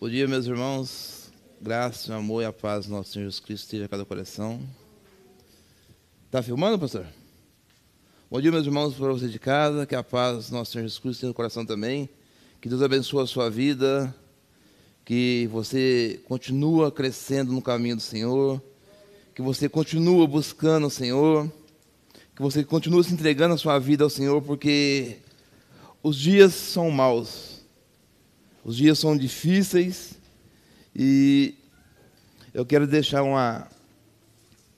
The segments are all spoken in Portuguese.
Bom dia, meus irmãos. Graça, amor e a paz do nosso Senhor Jesus Cristo esteja em cada coração. Está filmando, pastor? Bom dia, meus irmãos, para você de casa. Que a paz do nosso Senhor Jesus Cristo esteja no coração também. Que Deus abençoe a sua vida. Que você continua crescendo no caminho do Senhor. Que você continua buscando o Senhor. Que você continue se entregando a sua vida ao Senhor, porque os dias são maus os dias são difíceis e eu quero deixar uma,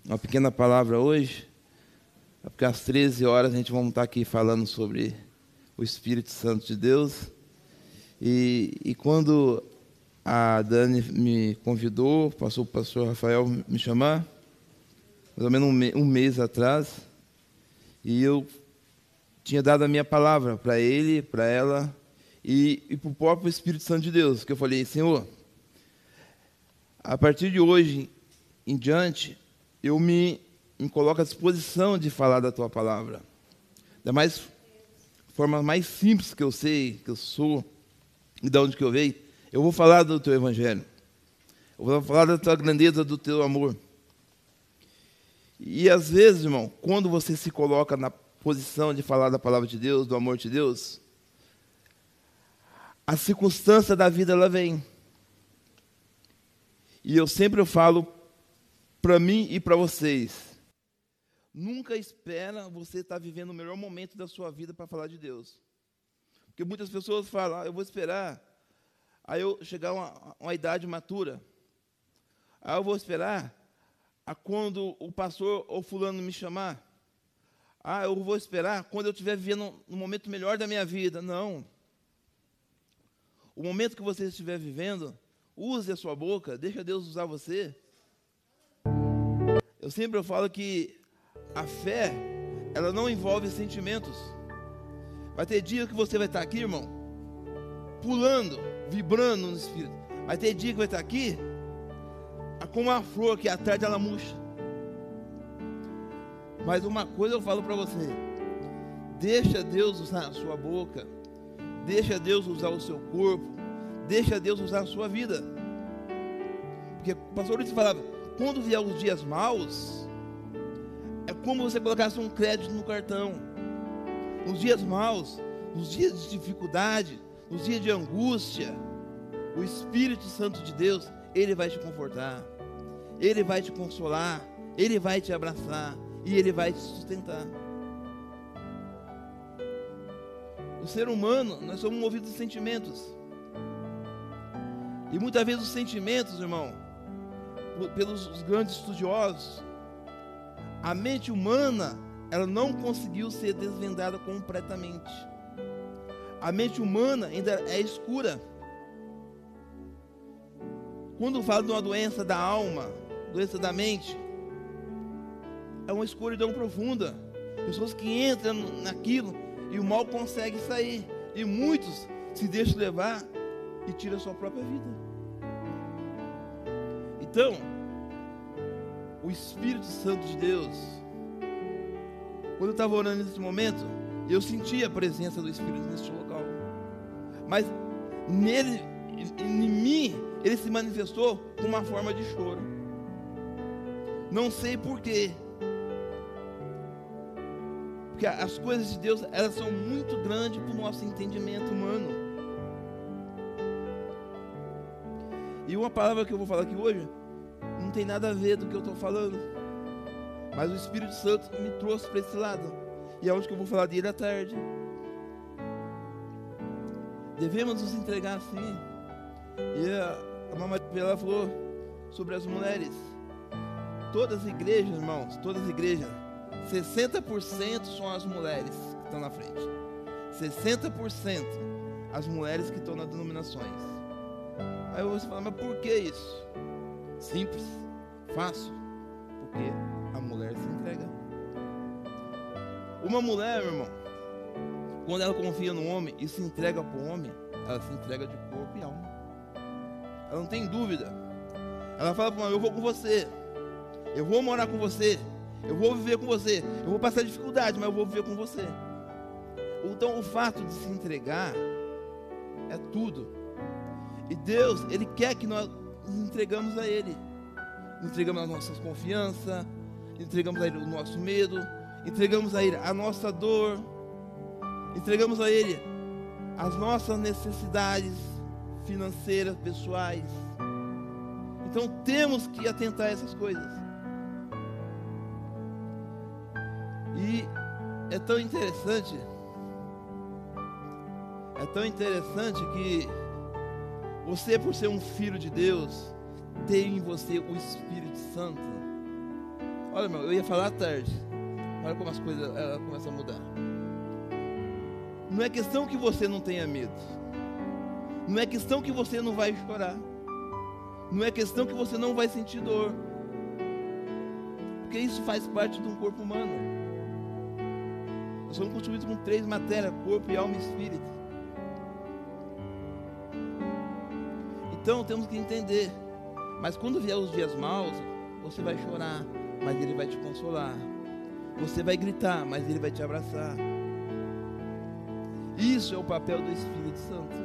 uma pequena palavra hoje, porque às 13 horas a gente vai estar aqui falando sobre o Espírito Santo de Deus. E, e quando a Dani me convidou, passou o pastor Rafael me chamar, mais ou menos um, um mês atrás, e eu tinha dado a minha palavra para ele, para ela, e, e para o próprio Espírito Santo de Deus, que eu falei, Senhor, a partir de hoje em diante, eu me, me coloco à disposição de falar da tua palavra. Da mais forma mais simples que eu sei, que eu sou, e de onde que eu veio, eu vou falar do teu evangelho. Eu vou falar da tua grandeza, do teu amor. E às vezes, irmão, quando você se coloca na posição de falar da palavra de Deus, do amor de Deus, a circunstância da vida ela vem. E eu sempre falo para mim e para vocês, nunca espera você estar tá vivendo o melhor momento da sua vida para falar de Deus. Porque muitas pessoas falam, ah, eu vou esperar aí eu chegar a uma, uma idade matura. Aí eu vou esperar a quando o pastor ou fulano me chamar. Ah, eu vou esperar quando eu estiver vivendo no momento melhor da minha vida. Não o momento que você estiver vivendo, use a sua boca, deixa Deus usar você. Eu sempre falo que a fé, ela não envolve sentimentos. Vai ter dia que você vai estar aqui, irmão, pulando, vibrando no espírito. Vai ter dia que vai estar aqui, como uma flor que à tarde ela murcha. Mas uma coisa eu falo para você: deixa Deus usar a sua boca. Deixa Deus usar o seu corpo. Deixa Deus usar a sua vida. Porque o pastor Luiz falava: quando vier os dias maus, é como você colocasse um crédito no cartão. Nos dias maus, nos dias de dificuldade, nos dias de angústia, o Espírito Santo de Deus, ele vai te confortar, ele vai te consolar, ele vai te abraçar e ele vai te sustentar. O ser humano, nós somos movidos de sentimentos. E muitas vezes os sentimentos, irmão, pelos grandes estudiosos, a mente humana, ela não conseguiu ser desvendada completamente. A mente humana ainda é escura. Quando fala de uma doença da alma, doença da mente, é uma escuridão profunda. Pessoas que entram naquilo e o mal consegue sair. E muitos se deixam levar e tiram a sua própria vida. Então, o Espírito Santo de Deus, quando eu estava orando nesse momento, eu senti a presença do Espírito neste local. Mas nele, em mim, ele se manifestou com uma forma de choro. Não sei porquê. Porque as coisas de Deus, elas são muito grandes para o nosso entendimento humano. E uma palavra que eu vou falar aqui hoje, não tem nada a ver do que eu estou falando. Mas o Espírito Santo me trouxe para esse lado. E é onde que eu vou falar dele à tarde. Devemos nos entregar assim. E a, a mamãe ela falou sobre as mulheres. Todas as igrejas, irmãos, todas as igrejas 60% são as mulheres que estão na frente. 60% as mulheres que estão nas denominações. Aí você fala, mas por que isso? Simples, fácil. Porque a mulher se entrega. Uma mulher, meu irmão, quando ela confia no homem e se entrega para o homem, ela se entrega de corpo e alma. Ela não tem dúvida. Ela fala para o homem, eu vou com você. Eu vou morar com você. Eu vou viver com você. Eu vou passar dificuldade, mas eu vou viver com você. Então, o fato de se entregar é tudo. E Deus, Ele quer que nós nos entregamos a Ele. Entregamos a nossa confiança, entregamos a Ele o nosso medo, entregamos a Ele a nossa dor, entregamos a Ele as nossas necessidades financeiras, pessoais. Então temos que atentar a essas coisas. E é tão interessante, é tão interessante que você, por ser um filho de Deus, tem em você o Espírito Santo. Olha, meu, eu ia falar à tarde. Olha como as coisas ela começam a mudar. Não é questão que você não tenha medo. Não é questão que você não vai chorar. Não é questão que você não vai sentir dor. Porque isso faz parte de um corpo humano. Nós somos construídos com três matérias: corpo, alma e espírito. Então temos que entender. Mas quando vier os dias maus, você vai chorar, mas Ele vai te consolar. Você vai gritar, mas Ele vai te abraçar. Isso é o papel do Espírito Santo.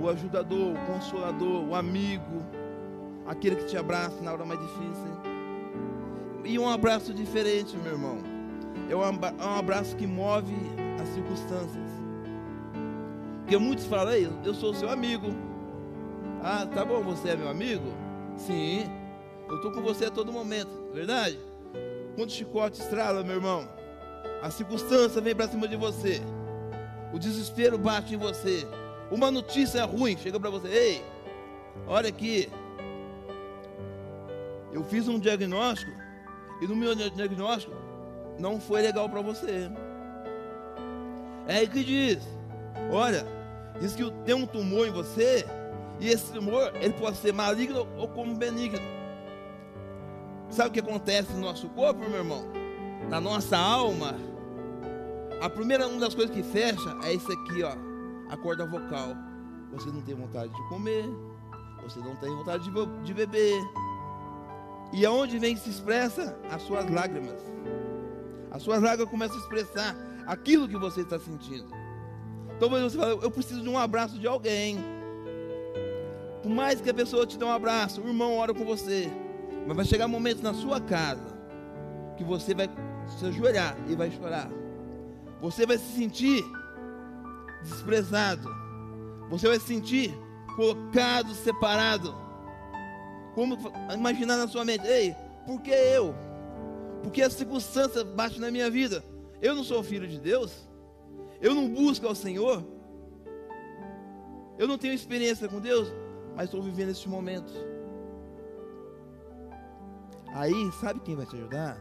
O ajudador, o consolador, o amigo, aquele que te abraça na hora mais difícil. E um abraço diferente, meu irmão. É um é abraço que move as circunstâncias. Porque muitos falam, eu sou seu amigo. Ah, tá bom, você é meu amigo? Sim, eu estou com você a todo momento, verdade? Quando o chicote estrala, meu irmão, a circunstância vem para cima de você, o desespero bate em você, uma notícia ruim chega para você, ei, olha aqui, eu fiz um diagnóstico e no meu diagnóstico não foi legal para você. É aí que diz, olha, diz que tem um tumor em você e esse tumor, ele pode ser maligno ou como benigno. Sabe o que acontece no nosso corpo, meu irmão? Na nossa alma. A primeira uma das coisas que fecha é isso aqui, ó, a corda vocal. Você não tem vontade de comer, você não tem vontade de, de beber. E aonde vem que se expressa? As suas lágrimas. As suas lágrimas começam a expressar aquilo que você está sentindo. Então você fala, eu preciso de um abraço de alguém. Por mais que a pessoa te dê um abraço, o irmão ora com você. Mas vai chegar um momento na sua casa que você vai se ajoelhar e vai chorar. Você vai se sentir desprezado. Você vai se sentir colocado, separado. Como imaginar na sua mente, ei, por que eu? Porque a circunstância bate na minha vida. Eu não sou filho de Deus? Eu não busco ao Senhor? Eu não tenho experiência com Deus? mas estou vivendo esse momento. Aí, sabe quem vai te ajudar?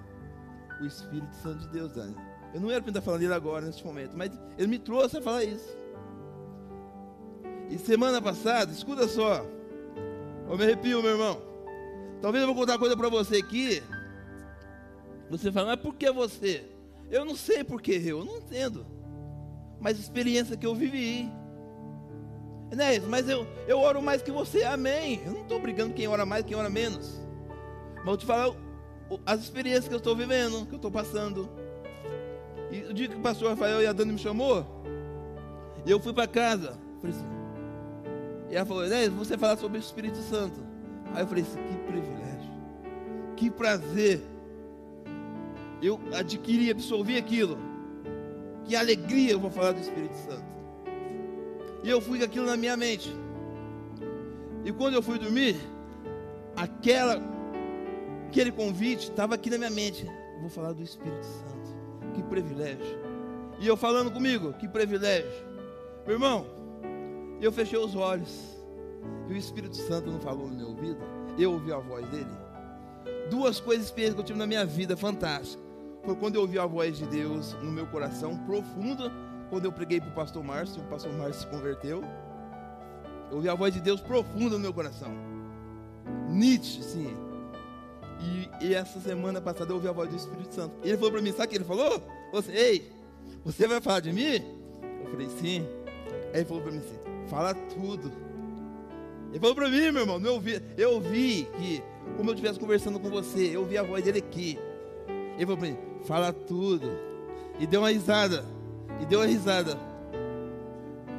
O Espírito Santo de Deus, Dani. Eu não era para estar falando dele agora, nesse momento, mas ele me trouxe a falar isso. E semana passada, escuta só. Eu me arrepio, meu irmão. Talvez eu vou contar uma coisa para você aqui. Você fala, mas por que você? Eu não sei por que eu, eu não entendo. Mas experiência que eu vivi. Enéas, mas eu, eu oro mais que você, amém. Eu não estou brigando quem ora mais, quem ora menos. Mas eu te falar as experiências que eu estou vivendo, que eu estou passando. E o dia que o pastor Rafael e a Dani me chamou, eu fui para casa, assim, e ela falou, Enéas, você falar sobre o Espírito Santo. Aí eu falei assim, que privilégio, que prazer. Eu adquiri, absorvi aquilo. Que alegria eu vou falar do Espírito Santo. E eu fui com aquilo na minha mente. E quando eu fui dormir, aquela, aquele convite estava aqui na minha mente. Vou falar do Espírito Santo. Que privilégio. E eu falando comigo, que privilégio. Meu irmão, eu fechei os olhos. E o Espírito Santo não falou no meu ouvido. Eu ouvi a voz dele. Duas coisas que eu tive na minha vida fantásticas. Foi quando eu ouvi a voz de Deus no meu coração profunda quando eu preguei para o pastor Márcio, o pastor Márcio se converteu. Eu ouvi a voz de Deus profunda no meu coração. Nietzsche, sim. E, e, essa semana passada eu ouvi a voz do Espírito Santo. Ele falou para mim, sabe o que ele falou? Você, ei, você vai falar de mim? Eu falei, sim. Aí ele falou para mim assim, fala tudo. Ele falou para mim, meu irmão, eu ouvi, eu ouvi que, como eu estivesse conversando com você, eu ouvi a voz dele aqui. Ele falou para mim, fala tudo. E deu uma risada e deu uma risada.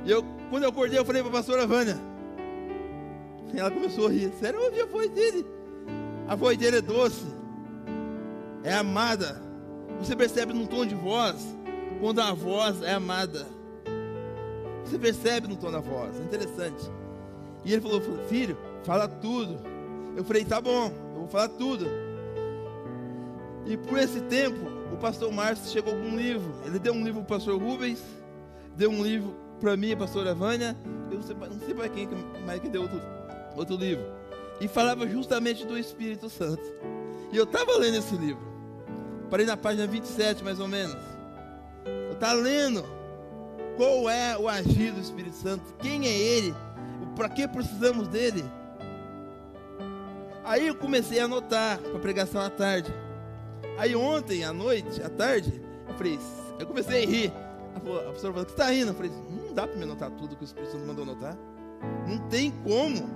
E eu, quando eu acordei, eu falei para a pastora Vânia: ela começou a rir. Sério, eu ouvi a voz dele. A voz dele é doce. É amada. Você percebe no tom de voz quando a voz é amada. Você percebe no tom da voz. É interessante. E ele falou, filho, fala tudo. Eu falei, tá bom, eu vou falar tudo. E por esse tempo, o pastor Márcio chegou com um livro. Ele deu um livro para o pastor Rubens, deu um livro para mim, a pastora Vânia. Eu não sei, para quem mais que deu outro, outro livro. E falava justamente do Espírito Santo. E eu estava lendo esse livro. Parei na página 27, mais ou menos. Eu estava lendo qual é o agir do Espírito Santo, quem é ele, para que precisamos dele. Aí eu comecei a anotar para pregação à tarde. Aí ontem, à noite, à tarde, eu falei, eu comecei a rir. A professora falou, que está rindo? Eu falei, não dá para me anotar tudo que o Espírito Santo mandou anotar. Não tem como.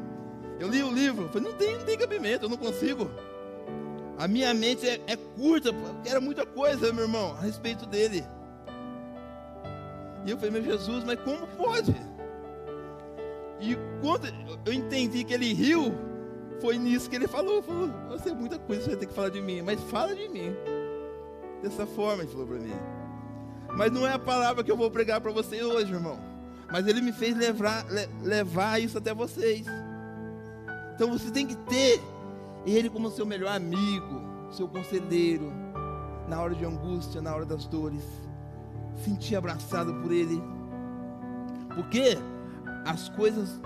Eu li o livro, eu falei, não tem, não tem cabimento, eu não consigo. A minha mente é, é curta, era muita coisa, meu irmão, a respeito dele. E eu falei, meu Jesus, mas como pode? E quando eu entendi que ele riu, foi nisso que ele falou. Falou, você é muita coisa, você ter que falar de mim, mas fala de mim. Dessa forma ele falou para mim. Mas não é a palavra que eu vou pregar para vocês hoje, irmão. Mas ele me fez levar, levar isso até vocês. Então você tem que ter ele como seu melhor amigo, seu conselheiro, na hora de angústia, na hora das dores. Sentir abraçado por ele. Porque as coisas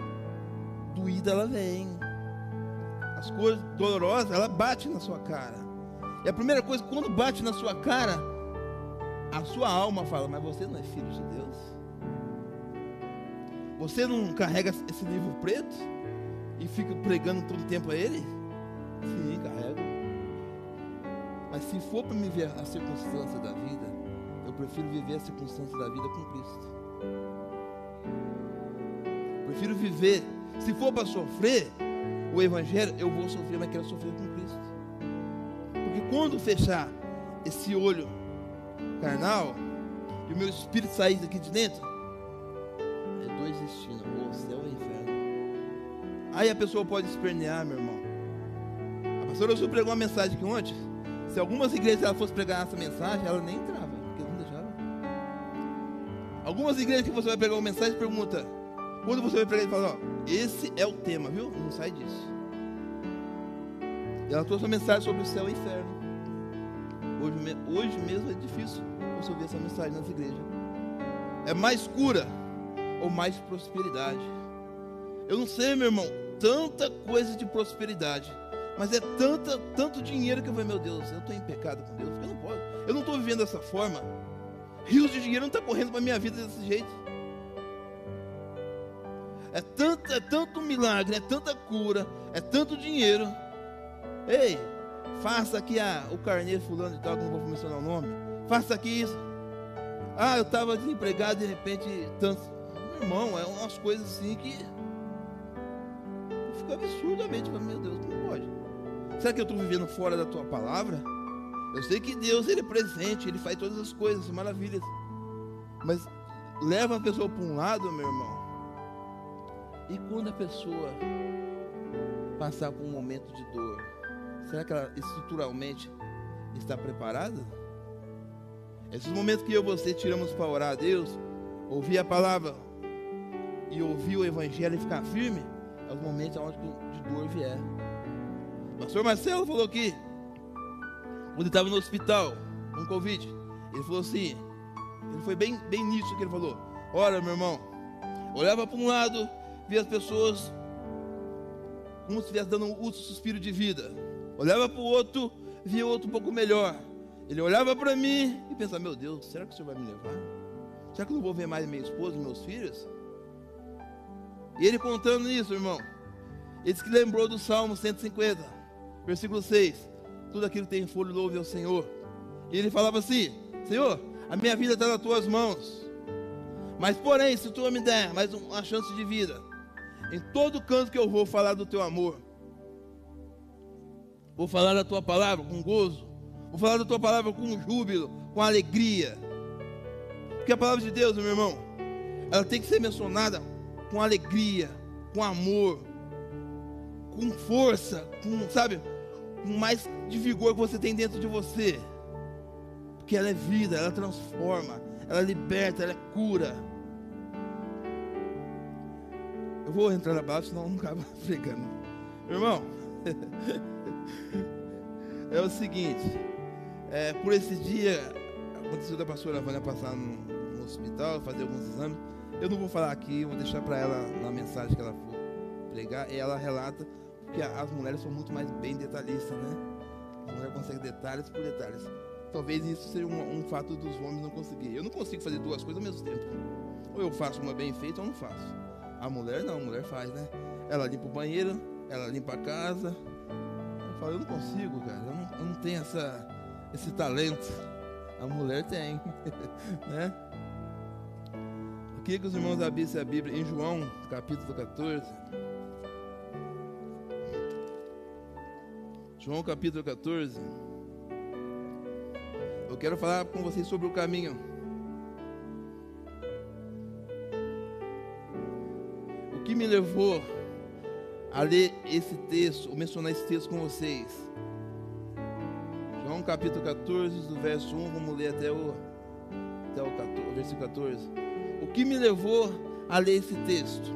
doídas ela vem as coisas dolorosas, ela bate na sua cara. E a primeira coisa, quando bate na sua cara, a sua alma fala: Mas você não é filho de Deus? Você não carrega esse livro preto e fica pregando todo o tempo a ele? Sim, carrego. Mas se for para me ver a circunstância da vida, eu prefiro viver a circunstância da vida com Cristo. Prefiro viver. Se for para sofrer, o Evangelho, eu vou sofrer, mas quero sofrer com Cristo. Porque quando fechar esse olho carnal e o meu espírito sair daqui de dentro, é dois destinos, ou céu ou inferno. Aí a pessoa pode espernear, meu irmão. A pastora Ursula pregou uma mensagem aqui ontem. Se algumas igrejas ela fosse pregar essa mensagem, ela nem entrava, porque não deixava. Algumas igrejas que você vai pregar uma mensagem, pergunta, quando você vai pregar, ele fala, ó, esse é o tema, viu? Não sai disso. Ela trouxe uma mensagem sobre o céu e o inferno. Hoje, hoje mesmo é difícil você ouvir essa mensagem nas igrejas. É mais cura ou mais prosperidade? Eu não sei, meu irmão, tanta coisa de prosperidade. Mas é tanta, tanto dinheiro que eu falei, meu Deus, eu estou em pecado com Deus, porque eu não posso. Eu não estou vivendo dessa forma. Rios de dinheiro não estão tá correndo para minha vida desse jeito. É tanto, é tanto milagre, é tanta cura, é tanto dinheiro. Ei, faça aqui a, o carneiro fulano de tal, que não vou mencionar o nome. Faça aqui isso. Ah, eu estava desempregado de repente, tanto. Meu irmão, é umas coisas assim que. Fica absurdamente para meu Deus, não pode. Será que eu estou vivendo fora da tua palavra? Eu sei que Deus, Ele é presente, Ele faz todas as coisas, maravilhas. Mas leva a pessoa para um lado, meu irmão, e quando a pessoa passar por um momento de dor, será que ela estruturalmente está preparada? Esses momentos que eu e você tiramos para orar a Deus, ouvir a palavra e ouvir o Evangelho e ficar firme, é os momentos onde de dor vier. O pastor Marcelo falou que, quando estava no hospital, com Covid, ele falou assim, ele foi bem, bem nisso que ele falou. Olha, meu irmão, olhava para um lado, via as pessoas como se estivesse dando um último suspiro de vida. Olhava para o outro, via o outro um pouco melhor. Ele olhava para mim e pensava: Meu Deus, será que o senhor vai me levar? Será que eu não vou ver mais minha esposa e meus filhos? E ele contando isso, irmão, ele disse que lembrou do Salmo 150, versículo 6. Tudo aquilo tem folha, louve ao Senhor. E ele falava assim: Senhor, a minha vida está nas tuas mãos. Mas, porém, se tu me der mais uma chance de vida, em todo canto que eu vou falar do teu amor, vou falar da tua palavra com gozo, vou falar da tua palavra com júbilo, com alegria. Porque a palavra de Deus, meu irmão, ela tem que ser mencionada com alegria, com amor. com força, com, sabe, com mais de vigor que você tem dentro de você. Porque ela é vida, ela transforma, ela liberta, ela é cura. Eu vou entrar na base, senão eu não acaba pregando. Irmão, é o seguinte, é, por esse dia, aconteceu da pastora Vânia passar no, no, hospital, fazer alguns exames. Eu não vou falar aqui, vou deixar para ela na mensagem que ela for pregar, e ela relata, porque as mulheres são muito mais bem detalhistas, né? A mulher consegue detalhes por detalhes. Talvez isso seja um, um fato dos homens não conseguir. Eu não consigo fazer duas coisas ao mesmo tempo. Ou eu faço uma bem feita ou não faço. A mulher não, a mulher faz, né? Ela limpa o banheiro, ela limpa a casa. Eu falo, eu não consigo, cara. Eu não, eu não tenho essa, esse talento. A mulher tem, né? O que, que os irmãos abrissem a Bíblia em João, capítulo 14. João capítulo 14. Eu quero falar com vocês sobre o caminho. Que me levou a ler esse texto, ou mencionar esse texto com vocês? João capítulo 14, do verso 1, vamos ler até o, até o, 14, o versículo 14. O que me levou a ler esse texto?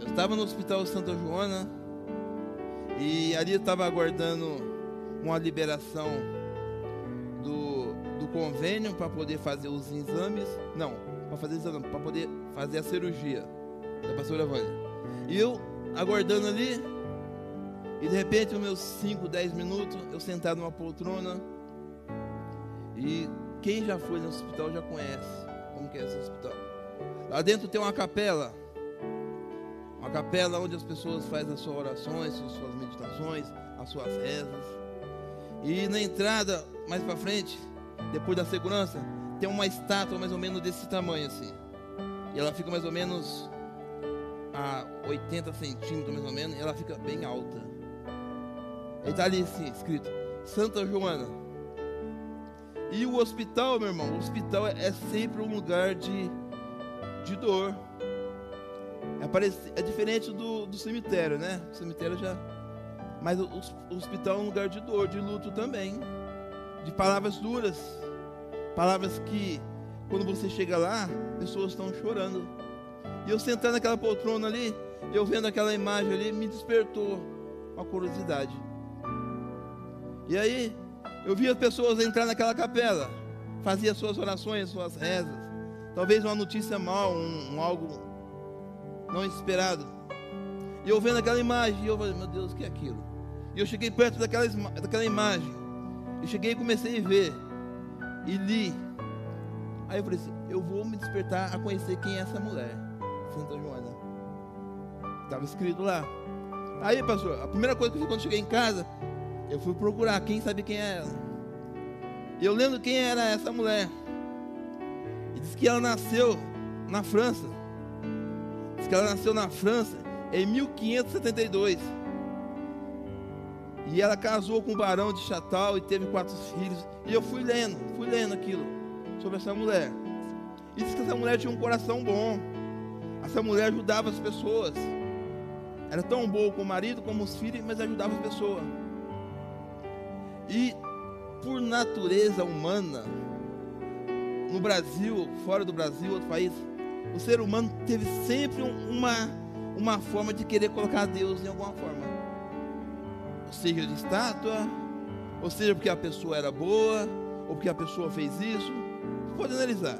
Eu estava no Hospital Santa Joana e ali eu estava aguardando uma liberação do, do convênio para poder fazer os exames. Não, para fazer exame, para poder fazer a cirurgia da pastora Vânia. E eu aguardando ali, e de repente, nos meus 5, 10 minutos, eu sentado numa poltrona. E quem já foi no hospital já conhece como que é esse hospital. Lá dentro tem uma capela uma capela onde as pessoas fazem as suas orações, as suas meditações, as suas rezas. E na entrada, mais para frente, depois da segurança, tem uma estátua mais ou menos desse tamanho assim. E ela fica mais ou menos a 80 centímetros, mais ou menos, ela fica bem alta. E está ali assim, escrito, Santa Joana. E o hospital, meu irmão, o hospital é sempre um lugar de, de dor, é, é diferente do, do cemitério, né? O cemitério já. Mas o, o hospital é um lugar de dor, de luto também. De palavras duras. Palavras que, quando você chega lá, pessoas estão chorando. E eu sentando naquela poltrona ali, eu vendo aquela imagem ali, me despertou uma curiosidade. E aí, eu vi as pessoas entrar naquela capela, fazia suas orações, suas rezas. Talvez uma notícia mal, um, um algo não esperado. E eu vendo aquela imagem, eu falei, meu Deus, o que é aquilo? E eu cheguei perto daquela, daquela imagem. E cheguei e comecei a ver. E li. Aí eu falei assim, eu vou me despertar a conhecer quem é essa mulher. Santa Joana. Estava escrito lá. Aí, pastor, a primeira coisa que eu fiz quando cheguei em casa, eu fui procurar quem sabe quem é ela. Eu lembro quem era essa mulher. E disse que ela nasceu na França. Diz que ela nasceu na França em 1572. E ela casou com o barão de Chatal e teve quatro filhos. E eu fui lendo, fui lendo aquilo sobre essa mulher. E diz que essa mulher tinha um coração bom. Essa mulher ajudava as pessoas. Era tão boa com o marido como os filhos, mas ajudava as pessoas. E por natureza humana, no Brasil, fora do Brasil, outro país, o ser humano teve sempre uma, uma forma de querer colocar Deus em alguma forma. Ou seja, de estátua, ou seja, porque a pessoa era boa, ou porque a pessoa fez isso. Pode analisar.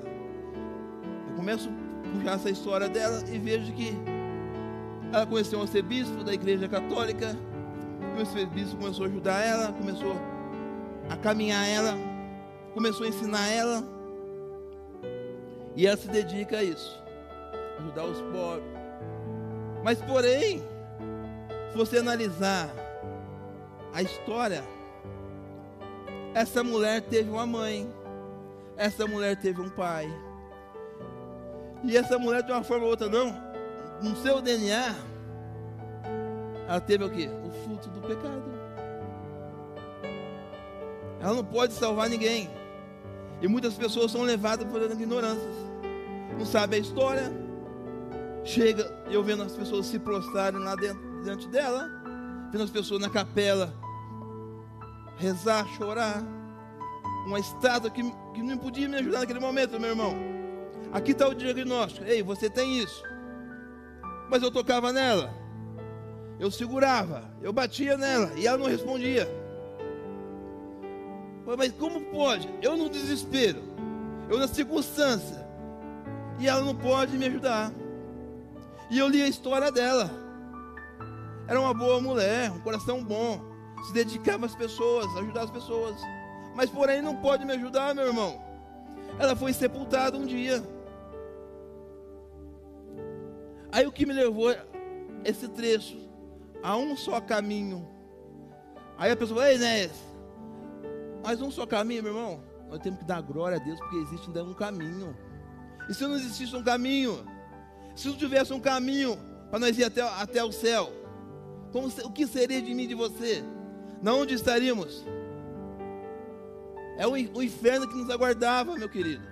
Eu começo puxar essa história dela e vejo que ela conheceu um arcebispo da igreja católica, e o arcebispo começou a ajudar ela, começou a caminhar ela, começou a ensinar ela e ela se dedica a isso ajudar os pobres. Mas, porém, se você analisar a história, essa mulher teve uma mãe, essa mulher teve um pai. E essa mulher, de uma forma ou outra, não, no seu DNA, ela teve o quê? O fruto do pecado. Ela não pode salvar ninguém. E muitas pessoas são levadas por ignorâncias. Não sabem a história. Chega eu vendo as pessoas se prostrarem lá dentro diante dela, vendo as pessoas na capela rezar, chorar. Uma estátua que, que não podia me ajudar naquele momento, meu irmão. Aqui está o diagnóstico. Ei, você tem isso. Mas eu tocava nela. Eu segurava, eu batia nela e ela não respondia. Mas como pode? Eu no desespero, eu na circunstância, e ela não pode me ajudar. E eu li a história dela. Era uma boa mulher, um coração bom, se dedicava às pessoas, ajudava as pessoas. Mas porém não pode me ajudar, meu irmão. Ela foi sepultada um dia. Aí o que me levou esse trecho a um só caminho. Aí a pessoa, ei, Inés, mas um só caminho, meu irmão. Nós temos que dar glória a Deus porque existe ainda um caminho. E se não existisse um caminho, se não tivesse um caminho para nós ir até, até o céu, como, o que seria de mim e de você? Na onde estaríamos? É o, o inferno que nos aguardava, meu querido.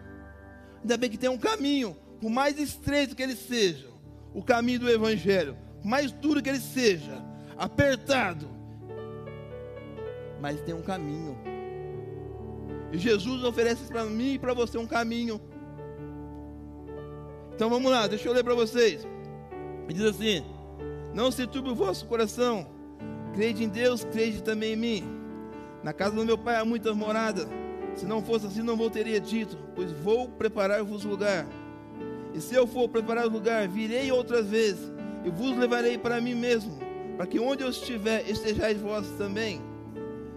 Ainda bem que tem um caminho, por mais estreito que ele seja, o caminho do Evangelho, mais duro que ele seja, apertado, mas tem um caminho. E Jesus oferece para mim e para você um caminho. Então vamos lá, deixa eu ler para vocês. Ele diz assim: Não se turbe o vosso coração, crede em Deus, crede também em mim. Na casa do meu pai há muitas moradas. Se não fosse assim, não vou teria dito, pois vou preparar-vos lugar. E se eu for preparar o lugar, virei outras vezes e vos levarei para mim mesmo, para que onde eu estiver, estejais vós também.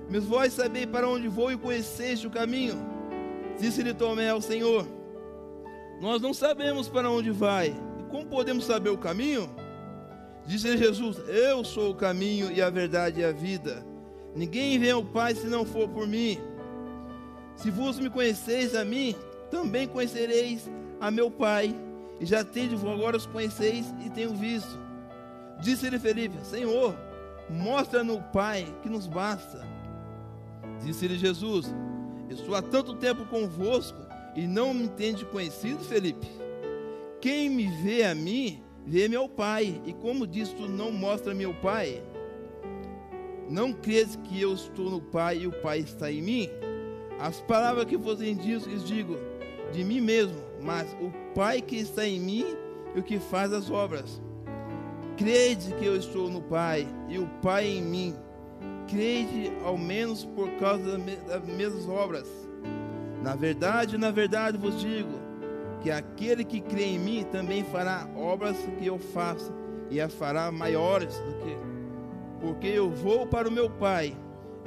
Mas vós sabeis para onde vou e conheceis o caminho. Disse-lhe Tomé ao Senhor: nós não sabemos para onde vai. E como podemos saber o caminho? Disse Jesus: Eu sou o caminho e a verdade e a vida. Ninguém vem ao Pai se não for por mim. Se vos me conheceis a mim, também conhecereis a meu Pai. E já tenho agora os conheceis e tenho visto. Disse-lhe Felipe: Senhor, mostra-nos o Pai que nos basta. Disse-lhe Jesus: Estou há tanto tempo convosco e não me entende conhecido, Felipe? Quem me vê a mim, vê meu Pai. E como diz tu não mostra meu Pai? Não crês que eu estou no Pai e o Pai está em mim? As palavras que vos digo, digo de mim mesmo, mas o Pai que está em mim e o que faz as obras. Crede que eu estou no Pai e o Pai em mim. Crede ao menos por causa das mesmas obras na verdade, na verdade vos digo que aquele que crê em mim também fará obras que eu faço e as fará maiores do que porque eu vou para o meu Pai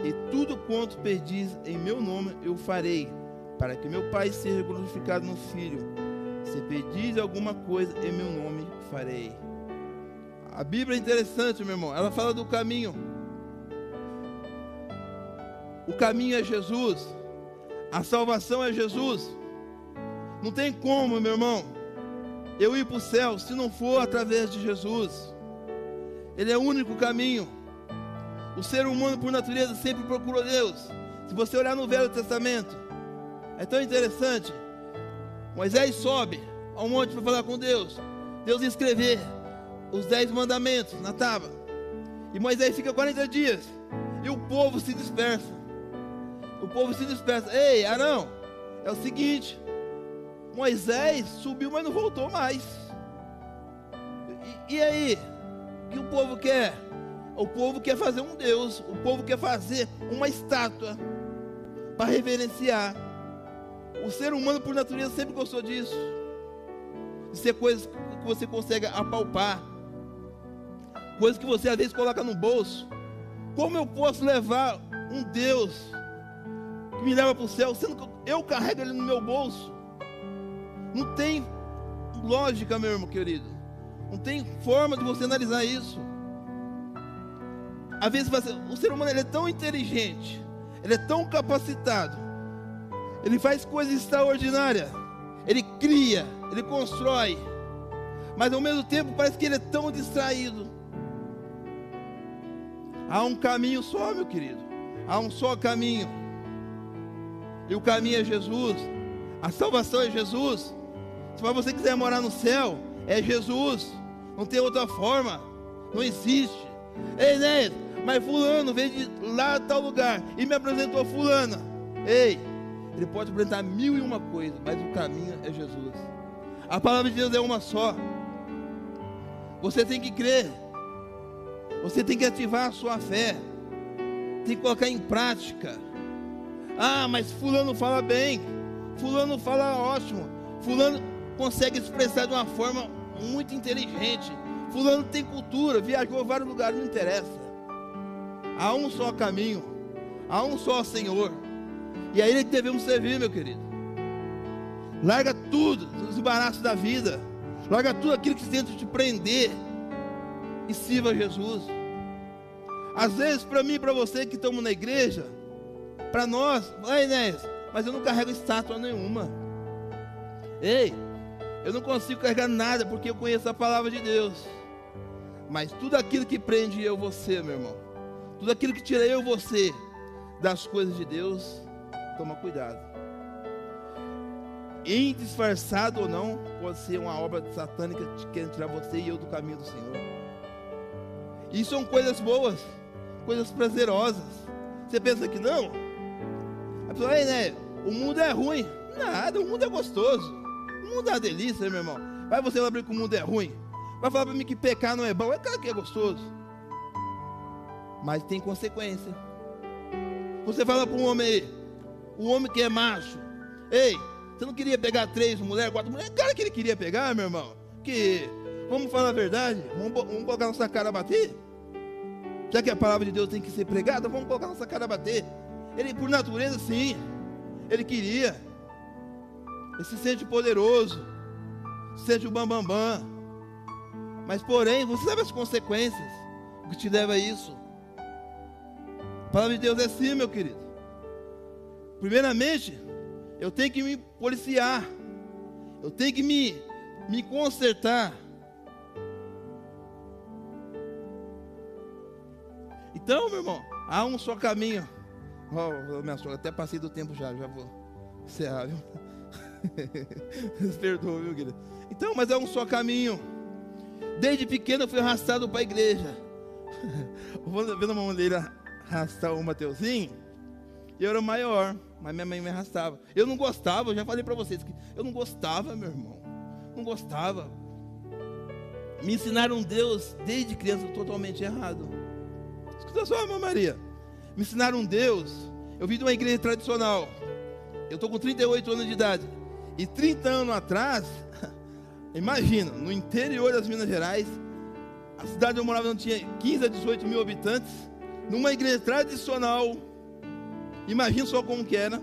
e tudo quanto pedis em meu nome eu farei para que meu Pai seja glorificado no Filho. Se pedis alguma coisa em meu nome farei. A Bíblia é interessante, meu irmão. Ela fala do caminho. O caminho é Jesus. A salvação é Jesus. Não tem como, meu irmão, eu ir para o céu se não for através de Jesus. Ele é o único caminho. O ser humano, por natureza, sempre procura Deus. Se você olhar no Velho Testamento, é tão interessante. Moisés sobe ao monte para falar com Deus. Deus escrever os dez mandamentos na tábua. E Moisés fica 40 dias. E o povo se dispersa o povo se dispersa. Ei, Arão, é o seguinte: Moisés subiu, mas não voltou mais. E, e aí? O que o povo quer? O povo quer fazer um Deus, o povo quer fazer uma estátua para reverenciar. O ser humano, por natureza, sempre gostou disso. De ser coisas que você consegue apalpar, coisas que você às vezes coloca no bolso. Como eu posso levar um Deus que me leva para o céu, sendo que eu carrego ele no meu bolso. Não tem lógica, meu irmão querido. Não tem forma de você analisar isso. Às vezes o ser humano ele é tão inteligente, ele é tão capacitado, ele faz coisas extraordinárias, ele cria, ele constrói, mas ao mesmo tempo parece que ele é tão distraído. Há um caminho só, meu querido. Há um só caminho. E o caminho é Jesus. A salvação é Jesus. Se você quiser morar no céu, é Jesus. Não tem outra forma. Não existe. Ei, Enéas, mas fulano veio de lá tal lugar e me apresentou fulana. Ei, ele pode apresentar mil e uma coisas, mas o caminho é Jesus. A palavra de Deus é uma só. Você tem que crer. Você tem que ativar a sua fé. Tem que colocar em prática. Ah, mas fulano fala bem. Fulano fala ótimo. Fulano consegue expressar de uma forma muito inteligente. Fulano tem cultura, viajou a vários lugares, não interessa. Há um só caminho, há um só Senhor. E é Ele que devemos servir, meu querido. Larga tudo, os embaraços da vida. Larga tudo aquilo que tenta te prender. E sirva Jesus. Às vezes, para mim e para você que estamos na igreja, para nós, vai Inés, mas eu não carrego estátua nenhuma. Ei, eu não consigo carregar nada porque eu conheço a palavra de Deus. Mas tudo aquilo que prende eu você, meu irmão, tudo aquilo que tira eu você das coisas de Deus, toma cuidado. Em disfarçado ou não, pode ser uma obra satânica que quer tirar você e eu do caminho do Senhor. E são coisas boas, coisas prazerosas. Você pensa que não? A pessoa, né? O mundo é ruim. Nada, o mundo é gostoso. O mundo é uma delícia, meu irmão. Vai você abrir que o mundo é ruim. Vai falar para mim que pecar não é bom. É claro que é gostoso. Mas tem consequência. Você fala para um homem aí, o homem que é macho, ei, você não queria pegar três mulheres, quatro mulheres? Cara que ele queria pegar, meu irmão. Que, vamos falar a verdade, vamos, colocar nossa cara a bater. Já que a palavra de Deus tem que ser pregada, vamos colocar nossa cara a bater. Ele, por natureza, sim, ele queria. Ele se sente poderoso, se sente o bambambam. Bam, bam. Mas, porém, você sabe as consequências que te leva a isso. A palavra de Deus é assim, meu querido. Primeiramente, eu tenho que me policiar. Eu tenho que me, me consertar. Então, meu irmão, há um só caminho. Oh, minha sogra, até passei do tempo já, já vou encerrar? Perdoa, viu, querido? Então, mas é um só caminho. Desde pequeno eu fui arrastado para a igreja. Vendo a mão dele arrastar o Mateuzinho, eu era maior mas minha mãe me arrastava. Eu não gostava, eu já falei para vocês que eu não gostava, meu irmão. Não gostava. Me ensinaram Deus desde criança totalmente errado. Escuta só, irmã Maria. Me ensinaram Deus. Eu vim de uma igreja tradicional. Eu estou com 38 anos de idade. E 30 anos atrás, imagina, no interior das Minas Gerais, a cidade onde eu morava não tinha 15 a 18 mil habitantes, numa igreja tradicional Imagina só como que era.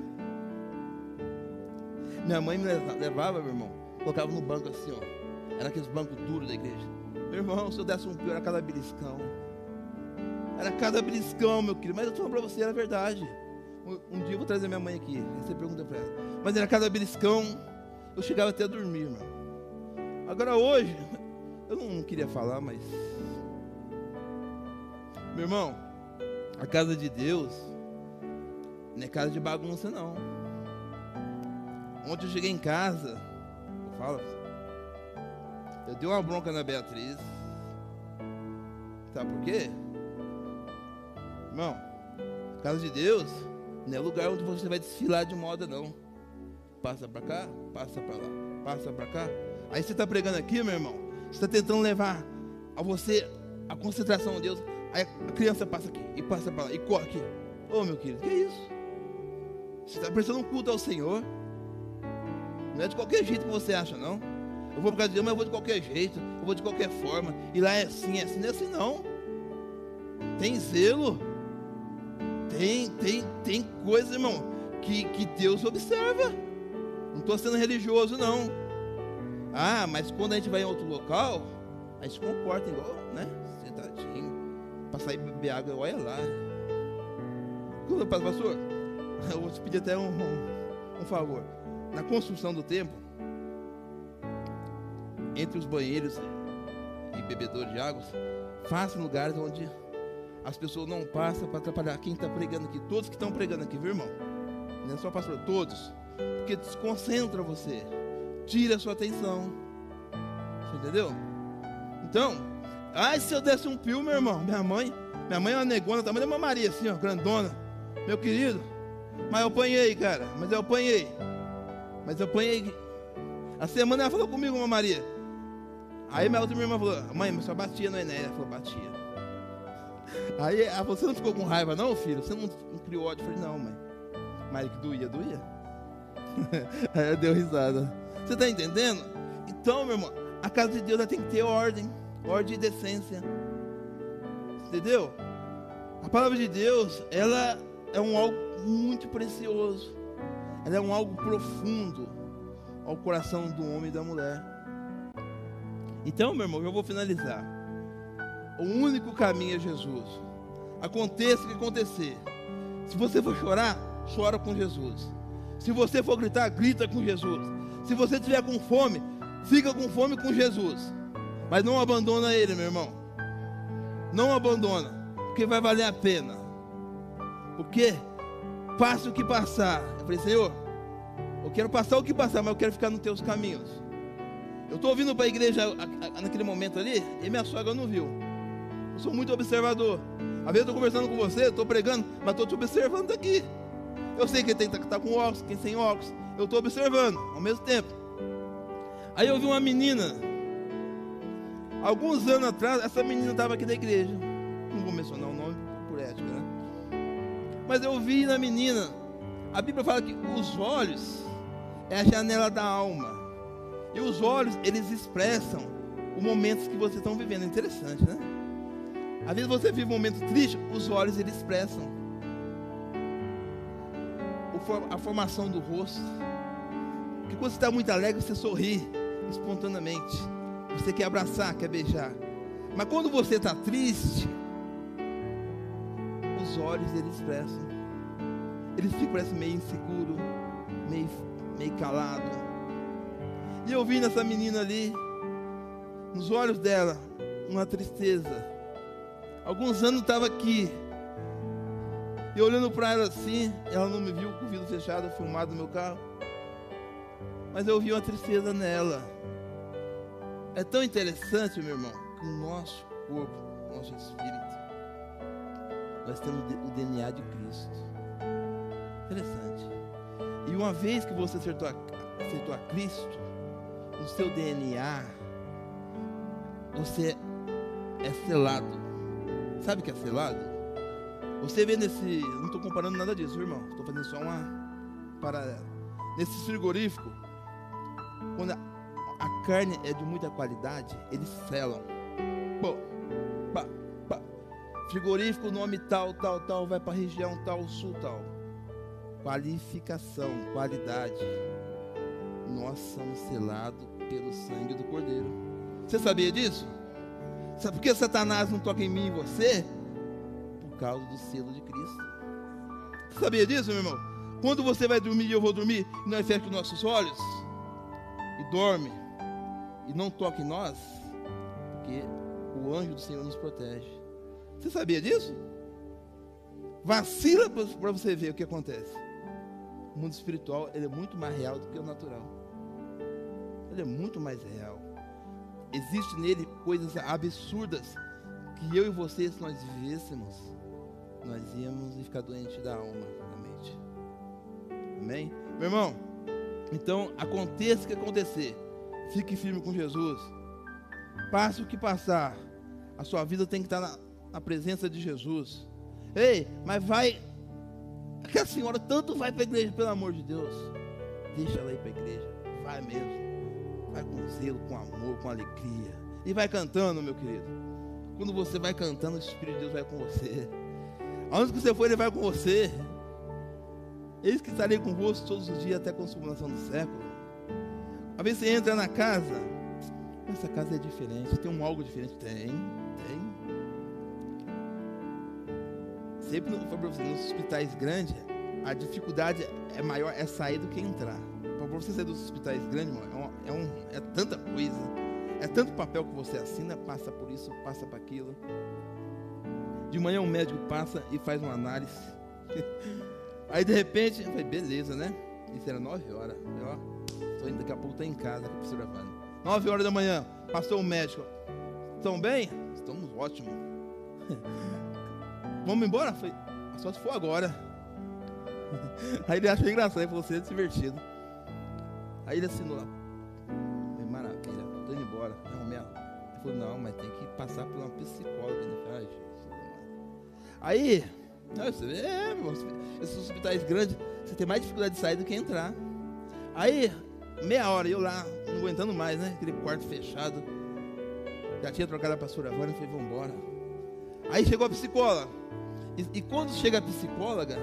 Minha mãe me levava, meu irmão, colocava no banco assim, ó. Era aqueles bancos duros da igreja. Meu irmão, se eu desse um pio, era cada beliscão. Era cada beliscão, meu querido. Mas eu estou para você, era verdade. Um, um, dia eu vou trazer minha mãe aqui. Você pergunta para ela. Mas era cada beliscão. Eu chegava até a dormir, irmão. Agora hoje, eu não queria falar, mas. Meu irmão, a casa de Deus não é casa de bagunça, não. Ontem eu cheguei em casa, eu falo, eu dei uma bronca na Beatriz. Sabe por quê? Irmão, casa de Deus não é lugar onde você vai desfilar de moda, não. Passa para cá, passa para lá, passa para cá. Aí você está pregando aqui, meu irmão. Você está tentando levar a você a concentração de Deus. Aí a criança passa aqui e passa para lá e corre aqui. Ô oh, meu querido, que é isso? Você está prestando um culto ao Senhor. Não é de qualquer jeito que você acha, não. Eu vou para casa de Deus, mas eu vou de qualquer jeito. Eu vou de qualquer forma. E lá é assim, é assim, não é assim, não. Tem zelo. Tem, tem, tem coisa, irmão, que, que Deus observa. Não estou sendo religioso, não. Ah, mas quando a gente vai em outro local, a gente comporta igual, né? Sentadinho. Para sair beber água, olha lá. Pastor, eu vou te pedir até um, um, um favor. Na construção do templo, entre os banheiros e bebedores de águas, faça lugares onde as pessoas não passam para atrapalhar quem está pregando aqui. Todos que estão pregando aqui, viu, irmão? Não é só pastor, todos. Porque desconcentra você, tira a sua atenção. Você entendeu? Então, Ai, se eu desse um pio, meu irmão, minha mãe, minha mãe é uma negona, tamanho da Maria, assim, ó, grandona. Meu querido, mas eu apanhei, cara, mas eu apanhei. Mas eu apanhei. A semana ela falou comigo, uma Maria. Aí minha outra minha irmã falou, mãe, mas só batia no Enéia. Ela falou, batia. Aí ela falou, você não ficou com raiva, não, filho? Você não, não criou ódio? Eu falei, não, mãe. Mas que doía, doía. Aí ela deu risada. Você está entendendo? Então, meu irmão, a casa de Deus tem que ter ordem, ordem e decência. Entendeu? A palavra de Deus, ela é um algo muito precioso. Ela é um algo profundo ao coração do homem e da mulher. Então, meu irmão, eu vou finalizar. O único caminho é Jesus. Aconteça o que acontecer. Se você for chorar, chora com Jesus. Se você for gritar, grita com Jesus. Se você tiver com fome, fica com fome com Jesus. Mas não abandona ele, meu irmão. Não abandona, porque vai valer a pena. Porque passe o que passar. Eu falei, Senhor, eu quero passar o que passar, mas eu quero ficar nos teus caminhos. Eu estou ouvindo para a igreja naquele momento ali, e minha sogra não viu. Eu sou muito observador. Às vezes eu estou conversando com você, estou pregando, mas estou te observando daqui. Eu sei que tem que estar com óculos, quem sem óculos. Eu estou observando ao mesmo tempo. Aí eu vi uma menina. Alguns anos atrás, essa menina estava aqui da igreja. Não vou mencionar Mas eu vi na menina. A Bíblia fala que os olhos é a janela da alma. E os olhos, eles expressam os momentos que vocês estão vivendo. Interessante, né? Às vezes você vive um momento triste, os olhos eles expressam a formação do rosto. Porque quando você está muito alegre, você sorri espontaneamente. Você quer abraçar, quer beijar. Mas quando você está triste, os olhos eles expressam. Eles ficam parece meio inseguro, meio, meio calado. E eu vi nessa menina ali, nos olhos dela, uma tristeza. Alguns anos estava aqui, e olhando para ela assim, ela não me viu com o vidro fechado, filmado no meu carro. Mas eu vi uma tristeza nela. É tão interessante, meu irmão, que o nosso corpo, nosso espírito, nós temos o DNA de Cristo. Interessante. E uma vez que você acertou a, acertou a Cristo, no seu DNA, você é selado. Sabe o que é selado? Você vê nesse. Não estou comparando nada disso, irmão. Estou fazendo só uma paralela. Nesse frigorífico, quando a, a, carne é de muita qualidade, eles selam. Pá. Frigorífico, nome tal, tal, tal, vai para a região tal, sul, tal. Qualificação, qualidade. Nós somos selados pelo sangue do Cordeiro. Você sabia disso? Sabe por que Satanás não toca em mim e você? causa do selo de Cristo. Você sabia disso, meu irmão? Quando você vai dormir e eu vou dormir, e nós fechamos nossos olhos e dorme e não toca em nós, porque o anjo do Senhor nos protege. Você sabia disso? Vacila para você ver o que acontece. O mundo espiritual ele é muito mais real do que o natural. Ele é muito mais real. Existe nele coisas absurdas que eu e você, se nós vivêssemos, nós íamos ficar doente da alma, da mente. Amém? Meu irmão, então aconteça o que acontecer, fique firme com Jesus. Passe o que passar, a sua vida tem que estar na, na presença de Jesus. Ei, mas vai. Aquela senhora tanto vai para a igreja, pelo amor de Deus. Deixa ela ir para a igreja. Vai mesmo. Vai com zelo, com amor, com alegria. E vai cantando, meu querido. Quando você vai cantando, o Espírito de Deus vai com você. Aonde que você for, ele vai com você. Eis que estarei convosco todos os dias até a consumação do século. Às vezes você entra na casa, essa casa é diferente, tem um algo diferente. Tem, tem. Sempre nos hospitais grandes, a dificuldade é maior é sair do que entrar. Para você sair dos hospitais grandes, é, um, é, é tanta coisa, é tanto papel que você assina, passa por isso, passa para aquilo. De manhã um médico passa e faz uma análise. Aí de repente, eu falei, beleza, né? Isso era nove horas. ó, tô indo, daqui a pouco estou em casa com a professora Vânia. Nove horas da manhã, passou o médico. Estão bem? ótimo. Vamos embora? Falei, só se for agora. Aí ele achou engraçado, ele falou, você é divertido. Aí ele assinou lá. Falei, maravilha, tô indo embora. Não, minha. Ele falou, não, mas tem que passar por uma psicóloga. Ele falou, Jesus. Aí, é, esses hospitais grandes, você tem mais dificuldade de sair do que entrar. Aí, meia hora, eu lá, não aguentando mais, né? Aquele quarto fechado. Já tinha trocado a pastora Vânia, falei, vamos embora. Aí chegou a psicóloga. E, e, quando chega a psicóloga,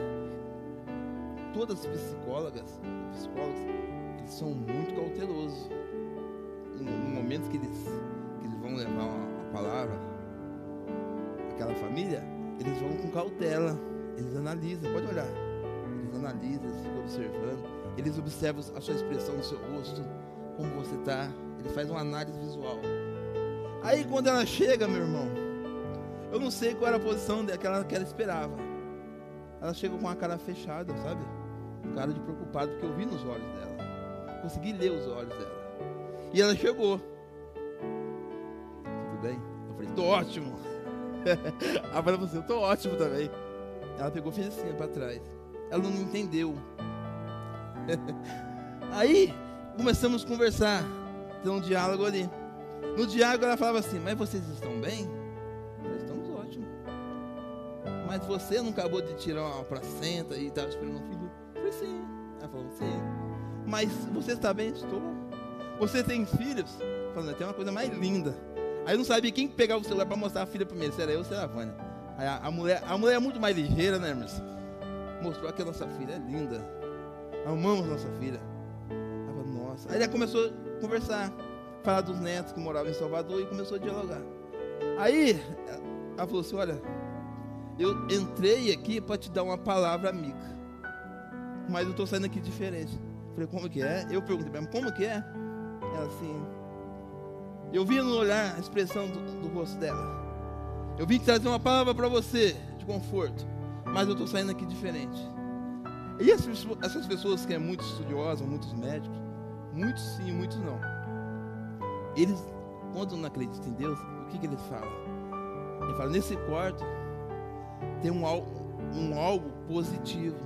todas as psicólogas, psicólogos, eles são muito cautelosos. No, no momento que eles, que eles vão levar uma, palavra àquela família, eles vão com cautela. Eles analisam, pode olhar. Eles analisam, eles ficam observando. Eles observam a sua expressão no seu rosto, como você está. Ele faz uma análise visual. Aí quando ela chega, meu irmão, eu não sei qual era a posição daquela que ela esperava. Ela chega com a cara fechada, sabe? Um cara de preocupado, porque eu vi nos olhos dela. Consegui ler os olhos dela. E ela chegou. Tudo bem? Eu falei, tô ótimo. ela falou assim, eu tô ótimo também. Ela pegou fez assim para trás. Ela não entendeu. Aí começamos a conversar, ter um diálogo ali. No diálogo ela falava assim: Mas vocês estão bem? Mas você não acabou de tirar uma placenta e estava esperando um filho? Eu falei: Sim. Ela falou: Sim. Mas você está bem? Estou. Você tem filhos? Falando, tem uma coisa mais linda. Aí eu não sabia quem pegava o celular para mostrar a filha primeiro, se era eu ou se era a Vânia. Aí a, a, mulher, a mulher é muito mais ligeira, né, irmãos? Mostrou que a nossa filha é linda. Amamos nossa filha. Ela falou, nossa. Aí ela começou a conversar, falar dos netos que moravam em Salvador e começou a dialogar. Aí ela falou assim: Olha, eu entrei aqui para te dar uma palavra amiga, mas eu estou saindo aqui diferente. falei, como que é? Eu perguntei para ela, como que é? Ela assim, eu vi no olhar a expressão do, do rosto dela. Eu vim trazer uma palavra para você de conforto, mas eu estou saindo aqui diferente. E essas, essas pessoas que é muito estudiosas, muitos médicos, muitos sim, muitos não. Eles, quando não acreditam em Deus, o que, que eles falam? Ele fala, nesse quarto tem um, um algo positivo.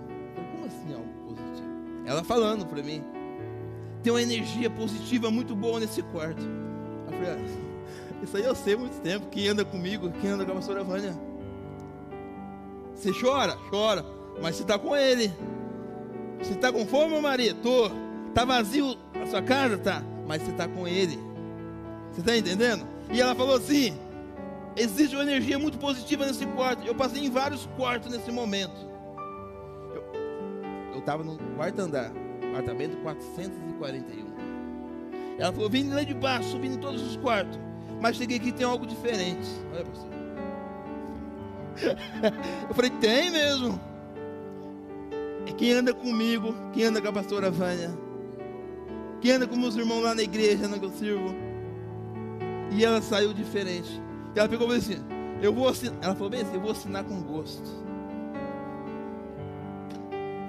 Como assim algo positivo? Ela falando para mim. Tem uma energia positiva muito boa nesse quarto. Eu falei, ah, isso aí eu sei há muito tempo. Quem anda comigo, quem anda com a pastora Vânia. Você chora? Chora. Mas você está com ele. Você está com fome, Maria? Tô. Está vazio a sua casa? Tá. Mas você está com ele. Você está entendendo? E ela falou assim: existe uma energia muito positiva nesse quarto. Eu passei em vários quartos nesse momento. Eu estava no quarto andar, apartamento 441. Ela falou: vim lá de baixo, subindo todos os quartos. Mas cheguei aqui tem algo diferente. Olha você. Eu falei: tem mesmo. É quem anda comigo, quem anda com a pastora Vânia, quem anda com meus irmãos lá na igreja, na que eu sirvo. E ela saiu diferente. E ela pegou e falou assim: Eu vou assinar. Ela falou bem assim: Eu vou assinar com gosto.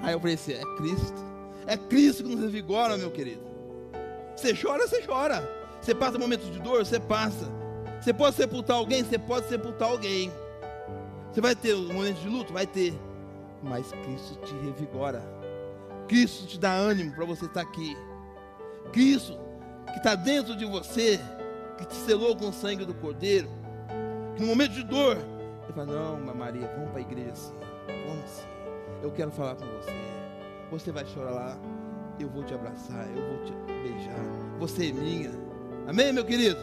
Aí eu falei assim: É Cristo. É Cristo que nos revigora, meu querido. Você chora, você chora. Você passa momentos de dor, você passa. Você pode sepultar alguém, você pode sepultar alguém. Você vai ter um momento de luto? Vai ter mas Cristo te revigora. Cristo te dá ânimo para você estar aqui. Cristo que está dentro de você, que te selou com o sangue do Cordeiro, no momento de dor, ele fala: Não, Maria, vamos para a igreja sim. Vamos sim. Eu quero falar com você. Você vai chorar lá. Eu vou te abraçar, eu vou te beijar. Você é minha. Amém, meu querido?